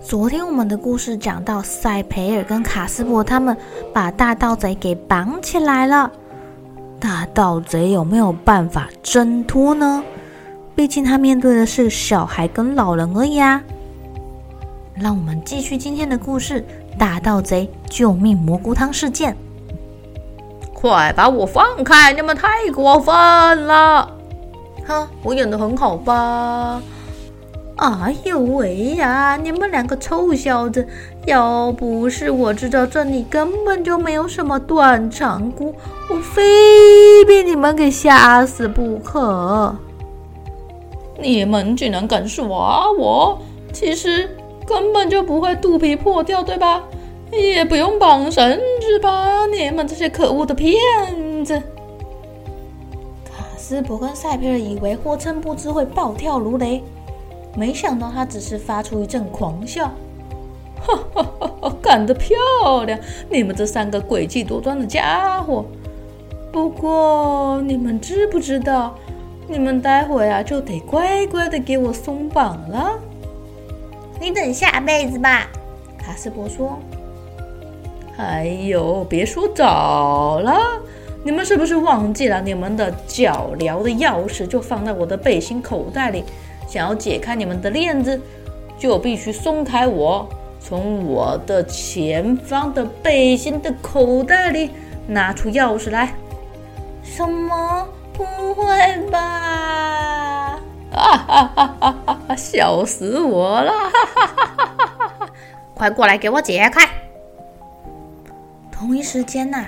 昨天我们的故事讲到，塞培尔跟卡斯伯他们把大盗贼给绑起来了。大盗贼有没有办法挣脱呢？毕竟他面对的是小孩跟老人而已啊。让我们继续今天的故事：大盗贼救命蘑菇汤事件。快把我放开！你们太过分了！哼，我演得很好吧？哎呦喂呀！你们两个臭小子，要不是我知道这里根本就没有什么断肠菇，我非被你们给吓死不可！你们竟然敢耍我！其实根本就不会肚皮破掉，对吧？也不用绑绳子吧？你们这些可恶的骗子！卡斯伯跟赛皮尔以为霍琛不知会暴跳如雷，没想到他只是发出一阵狂笑。哈哈哈哈！干得漂亮，你们这三个诡计多端的家伙！不过你们知不知道，你们待会啊就得乖乖的给我松绑了。你等下辈子吧，卡斯伯说。哎呦，别说早了。你们是不是忘记了你们的脚镣的钥匙就放在我的背心口袋里？想要解开你们的链子，就必须松开我，从我的前方的背心的口袋里拿出钥匙来。什么？不会吧？啊哈哈哈哈哈！笑死我了！哈哈哈哈哈哈！快过来给我解开！同一时间呐、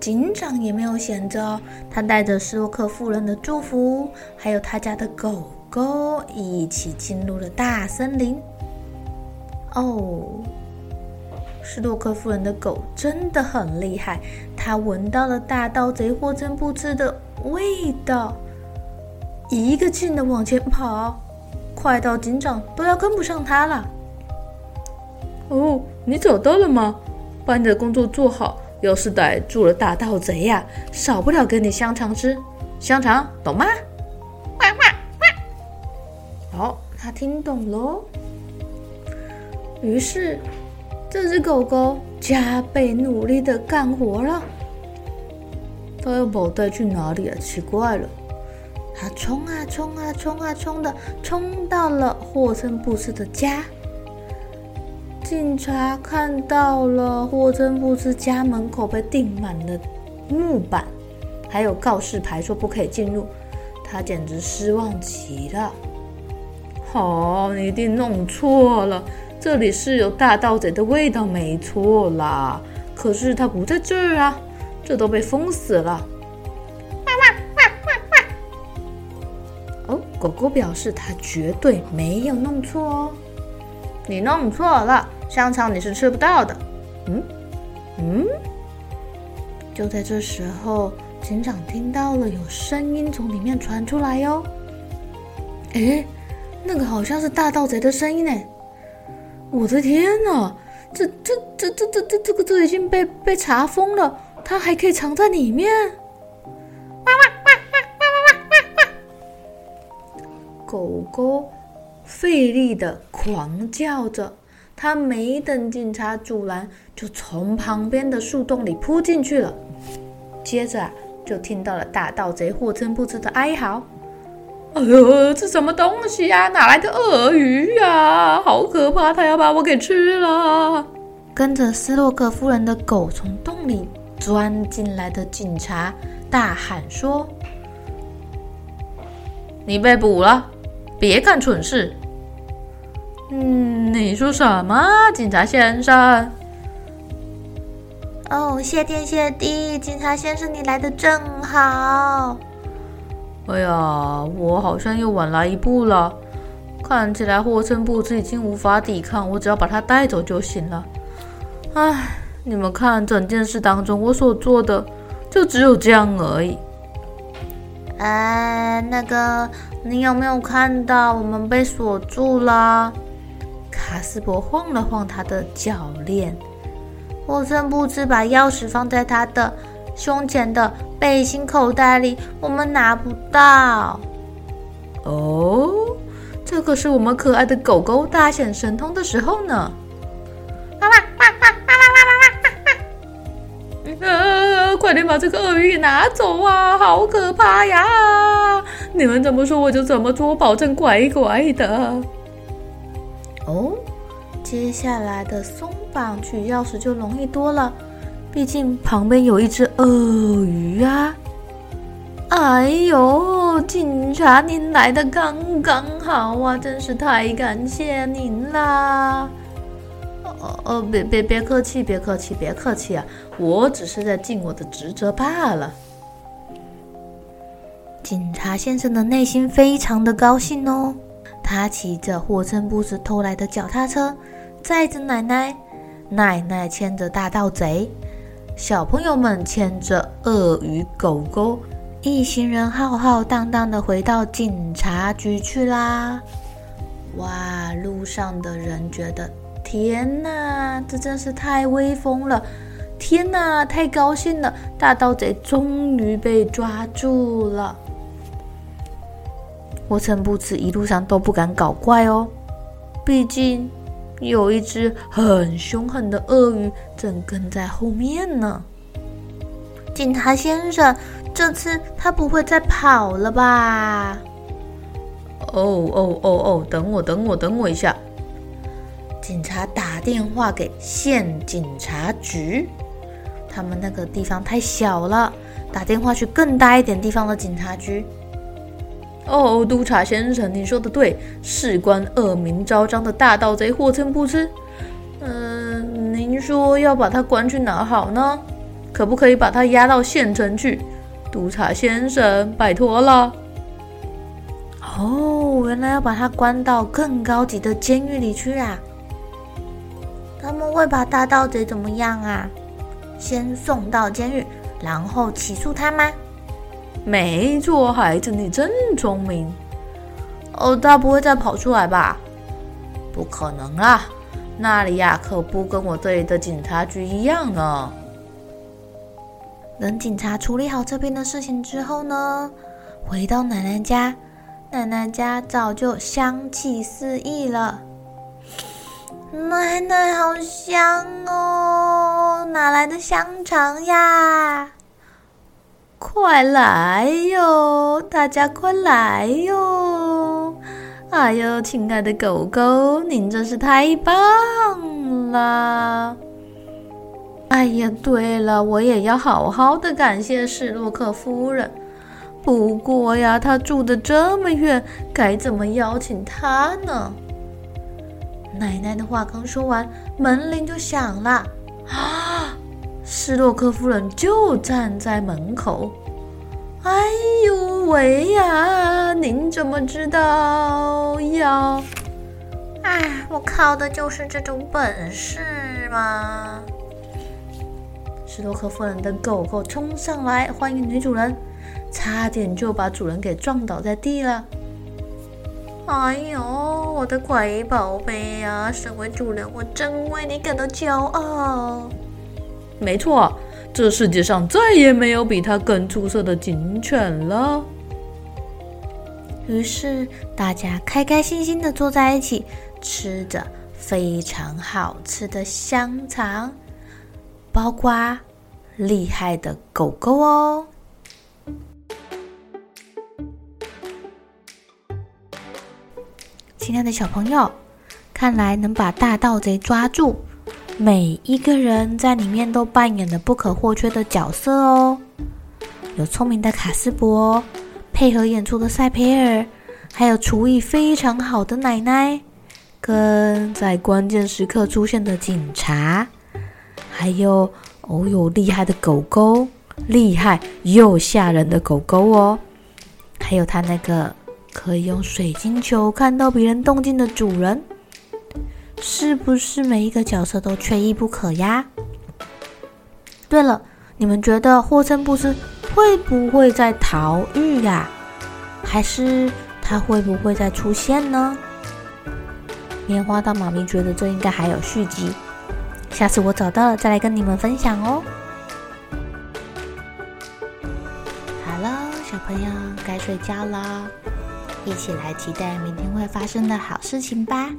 警长也没有闲着，他带着斯洛克夫人的祝福，还有他家的狗狗，一起进入了大森林。哦，斯洛克夫人的狗真的很厉害，它闻到了大盗贼霍真布兹的味道，一个劲的往前跑，快到警长都要跟不上它了。哦，你找到了吗？把你的工作做好。要是逮住了大盗贼呀，少不了给你香肠吃，香肠懂吗？好，他听懂喽。于是，这只狗狗加倍努力的干活了。他要把我带去哪里啊？奇怪了。他冲啊冲啊冲啊冲的，冲到了霍森布斯的家。警察看到了霍森布斯家门口被钉满了木板，还有告示牌说不可以进入，他简直失望极了。好、哦，你一定弄错了，这里是有大盗贼的味道，没错啦。可是他不在这儿啊，这都被封死了。哇哇哇哇哇！哦，狗狗表示他绝对没有弄错哦，你弄错了。香肠你是吃不到的，嗯嗯。就在这时候，警长听到了有声音从里面传出来哟。诶，那个好像是大盗贼的声音呢！我的天哪，这这这这这这这个这已经被被查封了，他还可以藏在里面。哇哇哇哇哇哇哇哇！狗狗费力的狂叫着。他没等警察阻拦，就从旁边的树洞里扑进去了。接着啊，就听到了大盗贼霍琛布兹的哀嚎：“哎呦，这什么东西呀？哪来的鳄鱼呀？好可怕！它要把我给吃了！”跟着斯洛克夫人的狗从洞里钻进来的警察大喊说：“你被捕了，别干蠢事！”嗯，你说什么，警察先生？哦，谢天谢地，警察先生，你来的正好。哎呀，我好像又晚来一步了。看起来霍森布兹已经无法抵抗，我只要把他带走就行了。唉，你们看，整件事当中我所做的就只有这样而已。哎，那个，你有没有看到我们被锁住了？卡斯柏晃了晃他的脚链。霍森布兹把钥匙放在他的胸前的背心口袋里，我们拿不到。哦，这可是我们可爱的狗狗大显神通的时候呢！哇哇哇哇哇哇哇哇！呃，快点把这个鳄鱼给拿走啊！好可怕呀！你们怎么说我就怎么做，我保证乖乖的。哦。接下来的松绑取钥匙就容易多了，毕竟旁边有一只鳄鱼啊！哎呦，警察您来的刚刚好啊，真是太感谢您啦！哦哦，别别别客气，别客气，别客气啊！我只是在尽我的职责罢了。警察先生的内心非常的高兴哦，他骑着霍森布兹偷来的脚踏车。载着奶奶，奶奶牵着大盗贼，小朋友们牵着鳄鱼狗狗，一行人浩浩荡荡的回到警察局去啦！哇，路上的人觉得天哪，这真是太威风了！天哪，太高兴了！大盗贼终于被抓住了。霍森布兹一路上都不敢搞怪哦，毕竟。有一只很凶狠的鳄鱼正跟在后面呢。警察先生，这次他不会再跑了吧？哦哦哦哦，等我，等我，等我一下。警察打电话给县警察局，他们那个地方太小了，打电话去更大一点地方的警察局。哦，督察先生，你说的对，事关恶名昭彰的大盗贼霍森布兹。嗯、您说要把他关去哪好呢？可不可以把他押到县城去？督察先生，拜托了。哦，原来要把他关到更高级的监狱里去啊！他们会把大盗贼怎么样啊？先送到监狱，然后起诉他吗？没错，孩子，你真聪明。哦，他不会再跑出来吧？不可能啊，那里呀可不跟我这里的警察局一样呢。等警察处理好这边的事情之后呢，回到奶奶家，奶奶家早就香气四溢了。奶奶好香哦，哪来的香肠呀？快来哟！大家快来哟！哎呦，亲爱的狗狗，您真是太棒了！哎呀，对了，我也要好好的感谢史洛克夫人。不过呀，她住的这么远，该怎么邀请她呢？奶奶的话刚说完，门铃就响了。啊！斯洛克夫人就站在门口。哎呦喂呀！您怎么知道呀？哎，我靠的就是这种本事嘛！斯洛克夫人的狗狗冲上来欢迎女主人，差点就把主人给撞倒在地了。哎呦，我的乖宝贝呀！身为主人，我真为你感到骄傲。没错，这世界上再也没有比它更出色的警犬了。于是大家开开心心的坐在一起，吃着非常好吃的香肠，包括厉害的狗狗哦。亲爱的小朋友，看来能把大盗贼抓住。每一个人在里面都扮演了不可或缺的角色哦。有聪明的卡斯伯，配合演出的赛培尔，还有厨艺非常好的奶奶，跟在关键时刻出现的警察，还有哦哟厉害的狗狗，厉害又吓人的狗狗哦，还有他那个可以用水晶球看到别人动静的主人。是不是每一个角色都缺一不可呀？对了，你们觉得霍琛布斯会不会在逃狱呀？还是他会不会再出现呢？棉花糖妈咪觉得这应该还有续集，下次我找到了再来跟你们分享哦。好了，小朋友该睡觉了，一起来期待明天会发生的好事情吧。